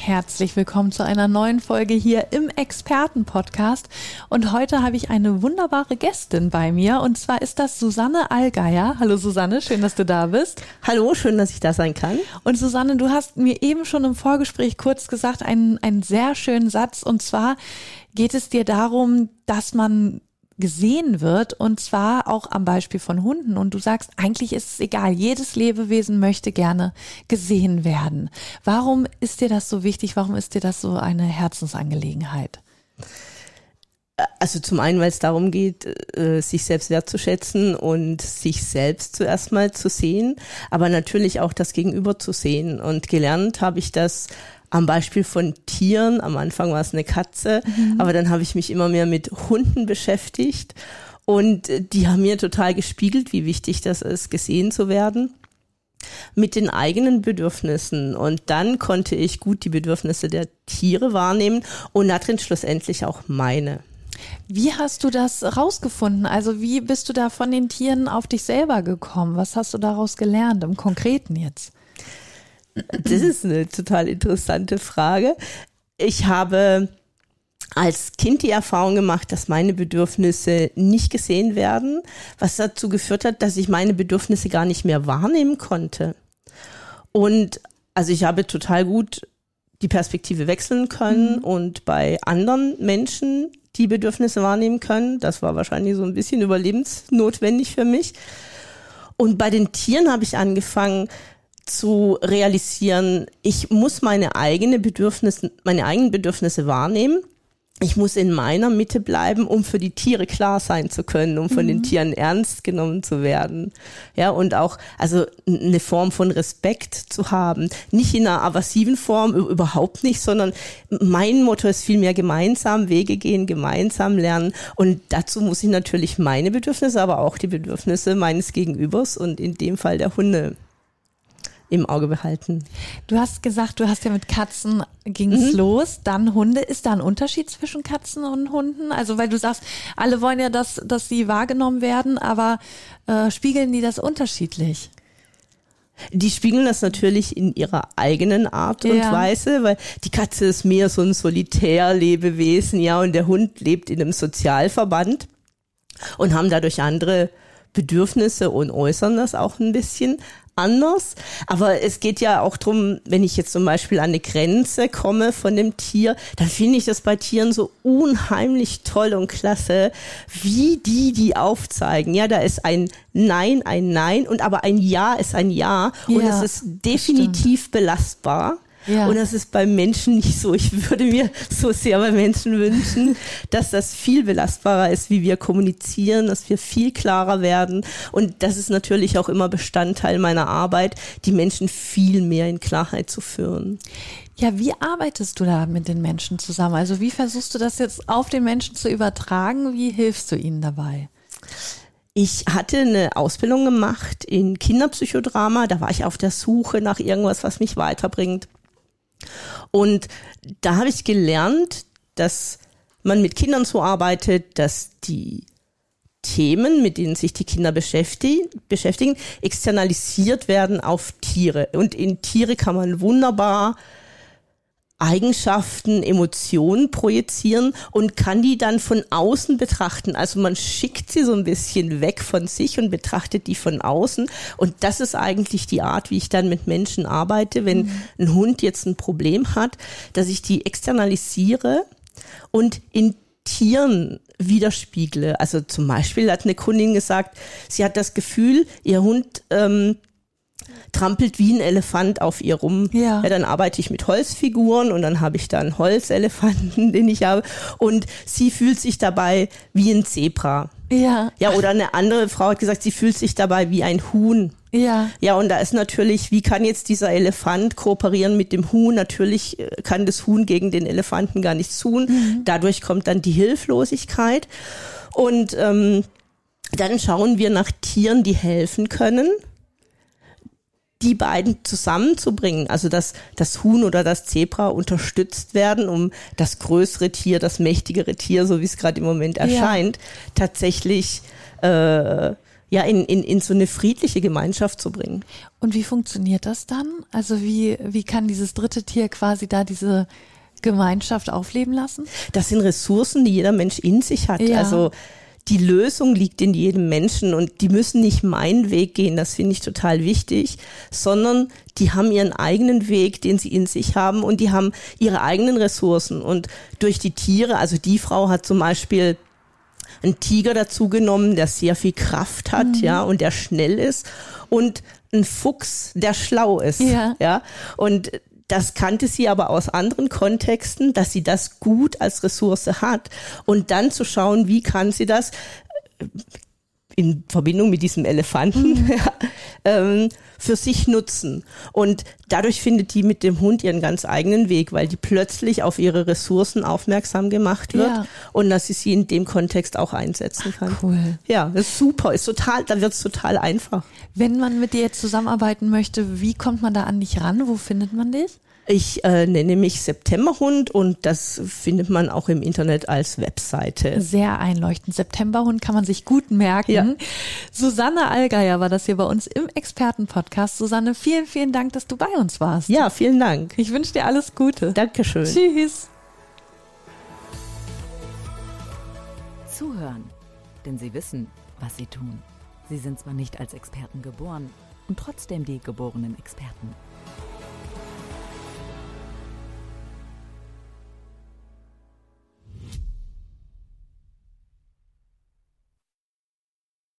Herzlich willkommen zu einer neuen Folge hier im Experten-Podcast. Und heute habe ich eine wunderbare Gästin bei mir. Und zwar ist das Susanne Allgeier. Hallo Susanne, schön, dass du da bist. Hallo, schön, dass ich da sein kann. Und Susanne, du hast mir eben schon im Vorgespräch kurz gesagt, einen, einen sehr schönen Satz. Und zwar geht es dir darum, dass man gesehen wird und zwar auch am Beispiel von Hunden. Und du sagst, eigentlich ist es egal, jedes Lebewesen möchte gerne gesehen werden. Warum ist dir das so wichtig? Warum ist dir das so eine Herzensangelegenheit? Also zum einen, weil es darum geht, äh, sich selbst wertzuschätzen und sich selbst zuerst mal zu sehen, aber natürlich auch das Gegenüber zu sehen. Und gelernt habe ich das am Beispiel von Tieren. Am Anfang war es eine Katze, mhm. aber dann habe ich mich immer mehr mit Hunden beschäftigt und die haben mir total gespiegelt, wie wichtig das ist, gesehen zu werden mit den eigenen Bedürfnissen. Und dann konnte ich gut die Bedürfnisse der Tiere wahrnehmen und darin schlussendlich auch meine. Wie hast du das rausgefunden? Also wie bist du da von den Tieren auf dich selber gekommen? Was hast du daraus gelernt im Konkreten jetzt? Das ist eine total interessante Frage. Ich habe als Kind die Erfahrung gemacht, dass meine Bedürfnisse nicht gesehen werden, was dazu geführt hat, dass ich meine Bedürfnisse gar nicht mehr wahrnehmen konnte. Und also ich habe total gut die Perspektive wechseln können mhm. und bei anderen Menschen die Bedürfnisse wahrnehmen können. Das war wahrscheinlich so ein bisschen überlebensnotwendig für mich. Und bei den Tieren habe ich angefangen, zu realisieren, ich muss meine eigene Bedürfnisse, meine eigenen Bedürfnisse wahrnehmen. Ich muss in meiner Mitte bleiben, um für die Tiere klar sein zu können, um von mhm. den Tieren ernst genommen zu werden. Ja, und auch, also eine Form von Respekt zu haben. Nicht in einer aversiven Form, überhaupt nicht, sondern mein Motto ist vielmehr gemeinsam Wege gehen, gemeinsam lernen. Und dazu muss ich natürlich meine Bedürfnisse, aber auch die Bedürfnisse meines Gegenübers und in dem Fall der Hunde im Auge behalten. Du hast gesagt, du hast ja mit Katzen ging's mhm. los, dann Hunde. Ist da ein Unterschied zwischen Katzen und Hunden? Also weil du sagst, alle wollen ja, dass, dass sie wahrgenommen werden, aber äh, spiegeln die das unterschiedlich? Die spiegeln das natürlich in ihrer eigenen Art und ja. Weise, weil die Katze ist mehr so ein Solitärlebewesen, ja, und der Hund lebt in einem Sozialverband und haben dadurch andere Bedürfnisse und äußern das auch ein bisschen anders. Aber es geht ja auch drum, wenn ich jetzt zum Beispiel an eine Grenze komme von dem Tier, dann finde ich das bei Tieren so unheimlich toll und klasse, wie die die aufzeigen. Ja, da ist ein Nein, ein Nein und aber ein Ja ist ein Ja, ja und es ist definitiv belastbar. Ja. Und das ist beim Menschen nicht so. Ich würde mir so sehr bei Menschen wünschen, dass das viel belastbarer ist, wie wir kommunizieren, dass wir viel klarer werden. Und das ist natürlich auch immer Bestandteil meiner Arbeit, die Menschen viel mehr in Klarheit zu führen. Ja, wie arbeitest du da mit den Menschen zusammen? Also wie versuchst du das jetzt auf den Menschen zu übertragen? Wie hilfst du ihnen dabei? Ich hatte eine Ausbildung gemacht in Kinderpsychodrama. Da war ich auf der Suche nach irgendwas, was mich weiterbringt. Und da habe ich gelernt, dass man mit Kindern so arbeitet, dass die Themen, mit denen sich die Kinder beschäftigen, externalisiert werden auf Tiere. Und in Tiere kann man wunderbar Eigenschaften, Emotionen projizieren und kann die dann von außen betrachten. Also man schickt sie so ein bisschen weg von sich und betrachtet die von außen. Und das ist eigentlich die Art, wie ich dann mit Menschen arbeite, wenn mhm. ein Hund jetzt ein Problem hat, dass ich die externalisiere und in Tieren widerspiegle. Also zum Beispiel hat eine Kundin gesagt, sie hat das Gefühl, ihr Hund ähm, trampelt wie ein Elefant auf ihr rum. Ja. ja dann arbeite ich mit Holzfiguren und dann habe ich da einen Holzelefanten, den ich habe. Und sie fühlt sich dabei wie ein Zebra. Ja. Ja, oder eine andere Frau hat gesagt, sie fühlt sich dabei wie ein Huhn. Ja. Ja, und da ist natürlich, wie kann jetzt dieser Elefant kooperieren mit dem Huhn? Natürlich äh, kann das Huhn gegen den Elefanten gar nichts tun. Mhm. Dadurch kommt dann die Hilflosigkeit. Und ähm, dann schauen wir nach Tieren, die helfen können die beiden zusammenzubringen, also dass das Huhn oder das Zebra unterstützt werden, um das größere Tier, das mächtigere Tier, so wie es gerade im Moment erscheint, ja. tatsächlich äh, ja in, in, in so eine friedliche Gemeinschaft zu bringen. Und wie funktioniert das dann? Also wie, wie kann dieses dritte Tier quasi da diese Gemeinschaft aufleben lassen? Das sind Ressourcen, die jeder Mensch in sich hat. Ja. Also die Lösung liegt in jedem Menschen und die müssen nicht meinen Weg gehen, das finde ich total wichtig, sondern die haben ihren eigenen Weg, den sie in sich haben und die haben ihre eigenen Ressourcen. Und durch die Tiere, also die Frau hat zum Beispiel einen Tiger dazu genommen, der sehr viel Kraft hat, mhm. ja, und der schnell ist. Und ein Fuchs, der schlau ist, ja, ja, und das kannte sie aber aus anderen Kontexten, dass sie das gut als Ressource hat und dann zu schauen, wie kann sie das äh, in Verbindung mit diesem Elefanten mhm. ähm, für sich nutzen. Und dadurch findet die mit dem Hund ihren ganz eigenen Weg, weil die plötzlich auf ihre Ressourcen aufmerksam gemacht wird ja. und dass sie sie in dem Kontext auch einsetzen kann. Ach, cool. Ja, das ist super, ist total, da wird es total einfach. Wenn man mit dir jetzt zusammenarbeiten möchte, wie kommt man da an dich ran? Wo findet man dich? Ich äh, nenne mich Septemberhund und das findet man auch im Internet als Webseite. Sehr einleuchtend. Septemberhund kann man sich gut merken. Ja. Susanne Allgeier war das hier bei uns im Expertenpodcast. Susanne, vielen, vielen Dank, dass du bei uns warst. Ja, vielen Dank. Ich wünsche dir alles Gute. Dankeschön. Tschüss. Zuhören, denn sie wissen, was sie tun. Sie sind zwar nicht als Experten geboren und trotzdem die geborenen Experten.